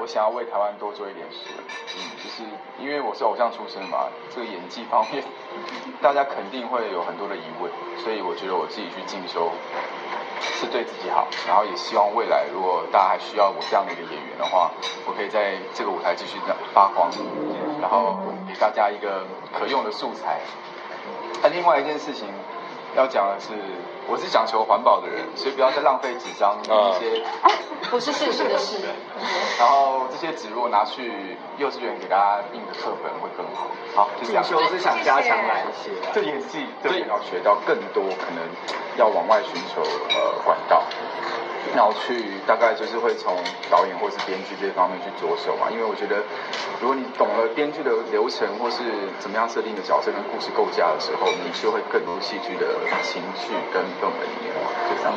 我想要为台湾多做一点事。嗯，就是因为我是偶像出身嘛，这个演技方面，大家肯定会有很多的疑问，所以我觉得我自己去进修是对自己好，然后也希望未来如果大家还需要我这样的一个演员的话，我可以在这个舞台继续发光，然后给大家一个可用的素材。那另外一件事情要讲的是，我是讲求环保的人，所以不要再浪费纸张一些。不是事实的事。然后这些纸如果拿去幼稚园给大家印的课本会更好。好，就这样。进修是想加强哪一些？这演戏对要学到更多，可能要往外寻求呃管道。要去大概就是会从导演或是编剧这方面去着手嘛，因为我觉得如果你懂了编剧的流程或是怎么样设定的角色跟故事构架的时候，你就会更多戏剧的情绪跟氛围里面，就这样。